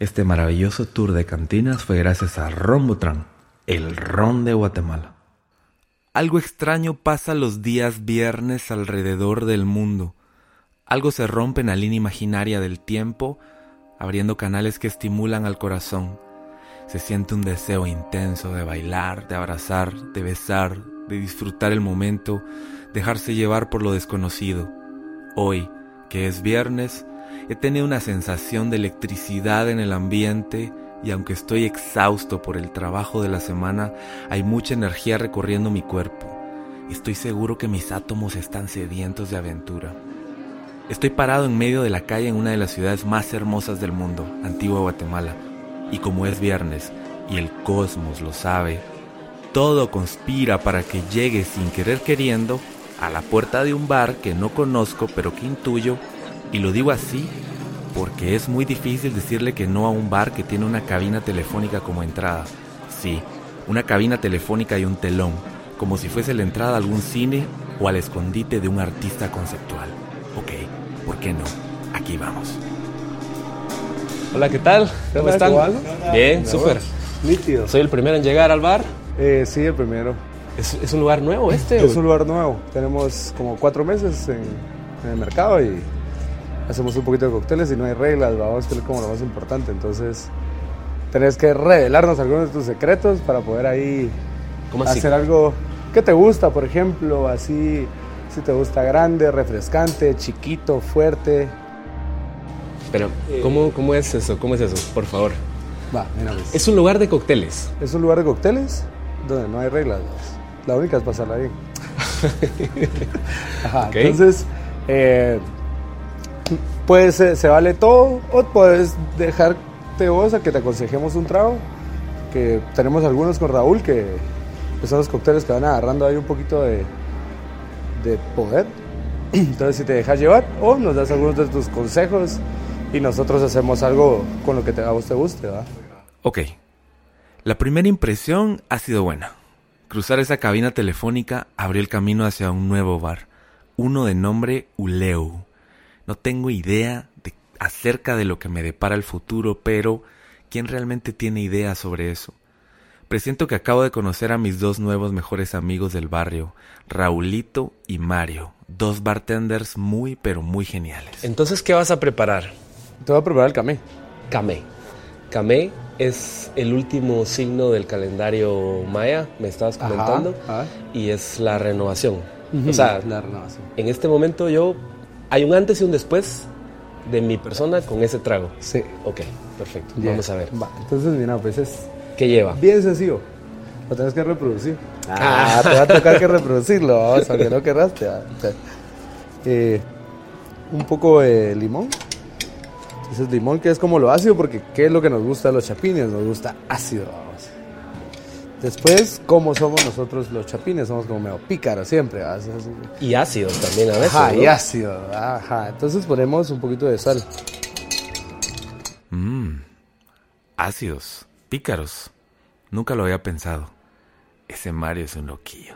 Este maravilloso tour de cantinas fue gracias a Rombotran, el ron de Guatemala. Algo extraño pasa los días viernes alrededor del mundo. Algo se rompe en la línea imaginaria del tiempo, abriendo canales que estimulan al corazón. Se siente un deseo intenso de bailar, de abrazar, de besar, de disfrutar el momento, dejarse llevar por lo desconocido. Hoy, que es viernes, He tenido una sensación de electricidad en el ambiente y aunque estoy exhausto por el trabajo de la semana, hay mucha energía recorriendo mi cuerpo. Estoy seguro que mis átomos están sedientos de aventura. Estoy parado en medio de la calle en una de las ciudades más hermosas del mundo, Antigua Guatemala, y como es viernes y el cosmos lo sabe, todo conspira para que llegue sin querer queriendo a la puerta de un bar que no conozco pero que intuyo y lo digo así porque es muy difícil decirle que no a un bar que tiene una cabina telefónica como entrada. Sí, una cabina telefónica y un telón, como si fuese la entrada a algún cine o al escondite de un artista conceptual. Ok, ¿por qué no? Aquí vamos. Hola, ¿qué tal? ¿Cómo están? Bien, súper. Nítido. ¿Soy el primero en llegar al bar? Eh, sí, el primero. ¿Es, ¿Es, un lugar nuevo este? Es un lugar nuevo. Tenemos como cuatro meses en, en el mercado y hacemos un poquito de cócteles y no hay reglas, vamos, que es como lo más importante. Entonces, tenés que revelarnos algunos de tus secretos para poder ahí hacer algo que te gusta, por ejemplo, así, si te gusta grande, refrescante, chiquito, fuerte. Pero, ¿cómo, ¿cómo es eso? ¿Cómo es eso? Por favor. Va, mira pues. Es un lugar de cócteles. Es un lugar de cócteles donde no hay reglas. La única es pasarla bien. Ajá, Okay. Entonces, eh, pues se, se vale todo o puedes dejarte vos a que te aconsejemos un trago que tenemos algunos con Raúl que son los cócteles que van agarrando ahí un poquito de, de poder entonces si te dejas llevar o nos das algunos de tus consejos y nosotros hacemos algo con lo que te, a vos te guste ¿va? Ok, la primera impresión ha sido buena. Cruzar esa cabina telefónica abrió el camino hacia un nuevo bar, uno de nombre Uleu. No tengo idea de, acerca de lo que me depara el futuro, pero ¿quién realmente tiene idea sobre eso? Presiento que acabo de conocer a mis dos nuevos mejores amigos del barrio, Raulito y Mario, dos bartenders muy pero muy geniales. Entonces, ¿qué vas a preparar? te voy a preparar el camé Camé. Camé es el último signo del calendario maya, me estabas comentando, ajá. y es la renovación. O sea, la renovación en este momento yo hay un antes y un después de mi persona con ese trago. sí Ok, perfecto. Vamos a ver. Va, entonces mira pues es ¿Qué lleva? Bien sencillo. Lo tenés que reproducir. Ah, te va a tocar que reproducirlo, vamos, aunque no querraste. va. O sea, eh, un poco de limón. Ese es limón que es como lo ácido, porque ¿qué es lo que nos gusta de los chapines? Nos gusta ácido, vamos. Después, ¿cómo somos nosotros los chapines? Somos como medio pícaros siempre. Y ácidos también a veces. Ajá, ¿no? y ácido. Ajá. Entonces ponemos un poquito de sal. Mmm, ácidos, pícaros. Nunca lo había pensado. Ese Mario es un loquillo.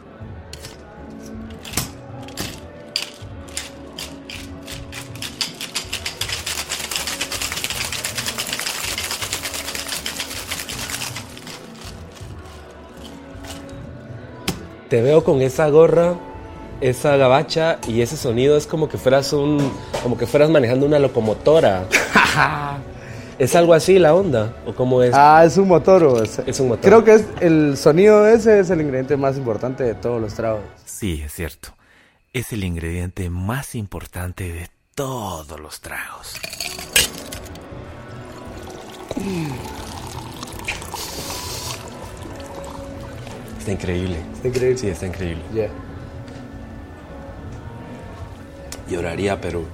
Te veo con esa gorra, esa gabacha y ese sonido es como que fueras un, como que fueras manejando una locomotora. ¿Es algo así la onda? ¿O cómo es? Ah, es un motor. o sea, Es un motor. Creo que es el sonido ese es el ingrediente más importante de todos los tragos. Sí, es cierto. Es el ingrediente más importante de todos los tragos. Está increíble. Está increíble. Sí, está increíble. Yeah. Lloraría, pero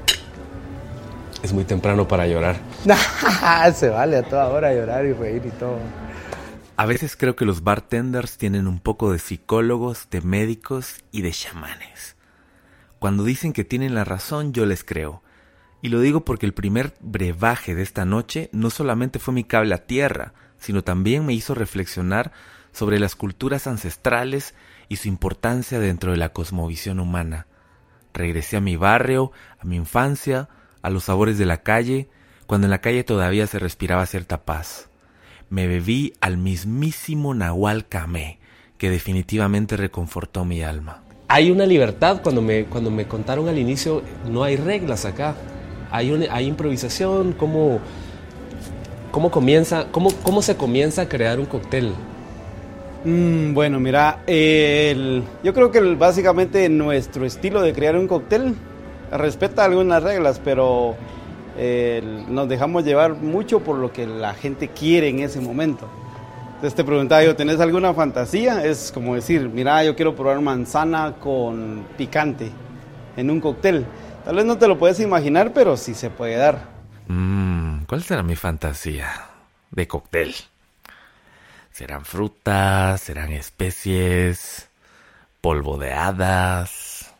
es muy temprano para llorar. Se vale a toda hora llorar y reír y todo. A veces creo que los bartenders tienen un poco de psicólogos, de médicos y de chamanes. Cuando dicen que tienen la razón, yo les creo. Y lo digo porque el primer brebaje de esta noche no solamente fue mi cable a tierra, sino también me hizo reflexionar sobre las culturas ancestrales y su importancia dentro de la cosmovisión humana. Regresé a mi barrio, a mi infancia, a los sabores de la calle, cuando en la calle todavía se respiraba cierta paz. Me bebí al mismísimo Nahual Camé, que definitivamente reconfortó mi alma. Hay una libertad, cuando me, cuando me contaron al inicio, no hay reglas acá. Hay, hay improvisación, ¿cómo, cómo, comienza, cómo, ¿cómo se comienza a crear un cóctel? Mm, bueno, mira, yo creo que básicamente nuestro estilo de crear un cóctel respeta algunas reglas, pero nos dejamos llevar mucho por lo que la gente quiere en ese momento. Entonces te preguntaba yo, ¿tenés alguna fantasía? Es como decir, mira, yo quiero probar manzana con picante en un cóctel. Tal vez no te lo puedes imaginar, pero sí se puede dar. Mm, ¿Cuál será mi fantasía de cóctel? ¿Serán frutas? ¿Serán especies? ¿Polvo de hadas?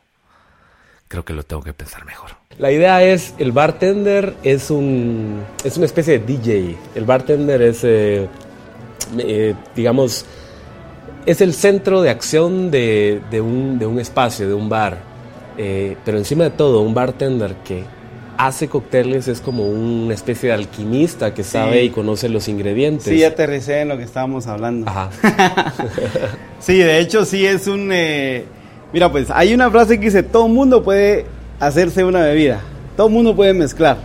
Creo que lo tengo que pensar mejor. La idea es, el bartender es, un, es una especie de DJ. El bartender es, eh, eh, digamos, es el centro de acción de, de, un, de un, espacio, de un bar. Eh, pero encima de todo, un bartender que hace cócteles es como una especie de alquimista que sabe y conoce los ingredientes. Sí, aterricé en lo que estábamos hablando. Ajá. sí, de hecho sí es un... mira, pues hay una frase que dice, todo mundo puede hacerse una bebida. Todo mundo puede mezclar.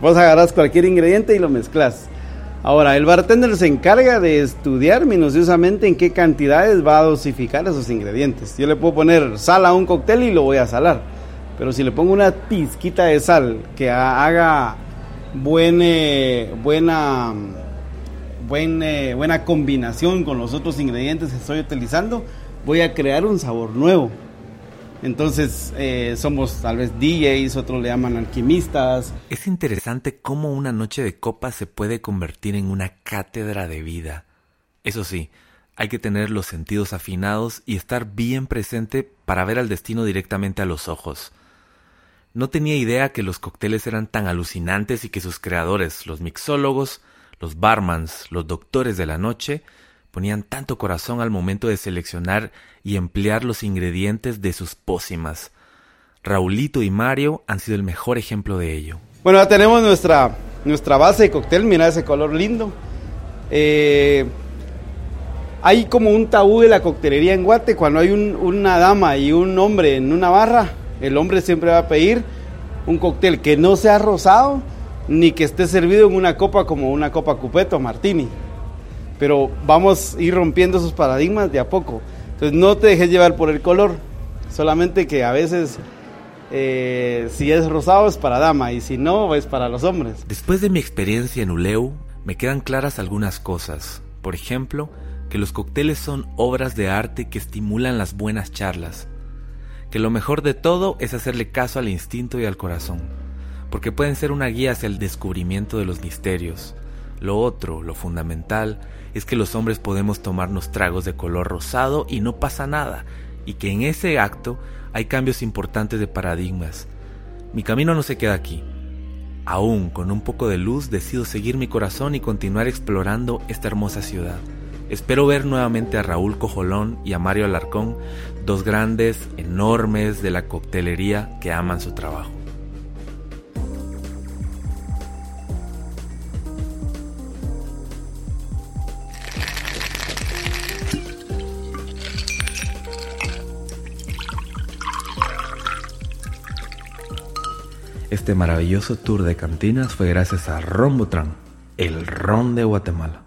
Vos agarras cualquier ingrediente y lo mezclas. Ahora, el bartender se encarga de estudiar minuciosamente en qué cantidades va a dosificar esos ingredientes. Yo le puedo poner sal a un cóctel y lo voy a salar. Pero si le pongo una pizquita de sal que haga buena, buena, buena, buena combinación con los otros ingredientes que estoy utilizando, voy a crear un sabor nuevo. Entonces eh, somos tal vez DJs, otros le llaman alquimistas. Es interesante cómo una noche de copas se puede convertir en una cátedra de vida. Eso sí, hay que tener los sentidos afinados y estar bien presente para ver al destino directamente a los ojos. No tenía idea que los cócteles eran tan alucinantes y que sus creadores, los mixólogos, los barmans, los doctores de la noche, ponían tanto corazón al momento de seleccionar y emplear los ingredientes de sus pócimas. Raulito y Mario han sido el mejor ejemplo de ello. Bueno, ya tenemos nuestra, nuestra base de cóctel, mira ese color lindo. Eh, hay como un tabú de la coctelería en Guate, cuando hay una dama y un hombre en una barra, el hombre siempre va a pedir un cóctel que no sea rosado, ni que esté servido en una copa como una copa cupeto martini pero vamos a ir rompiendo esos paradigmas de a poco. Entonces no te dejes llevar por el color, solamente que a veces eh, si es rosado es para dama y si no es para los hombres. Después de mi experiencia en Uleu, me quedan claras algunas cosas. Por ejemplo, que los cócteles son obras de arte que estimulan las buenas charlas. Que lo mejor de todo es hacerle caso al instinto y al corazón, porque pueden ser una guía hacia el descubrimiento de los misterios. Lo otro, lo fundamental, es que los hombres podemos tomarnos tragos de color rosado y no pasa nada, y que en ese acto hay cambios importantes de paradigmas. Mi camino no se queda aquí. Aún con un poco de luz decido seguir mi corazón y continuar explorando esta hermosa ciudad. Espero ver nuevamente a Raúl Cojolón y a Mario Alarcón, dos grandes, enormes de la coctelería que aman su trabajo. Este maravilloso tour de cantinas fue gracias a Rombotran, el ron de Guatemala.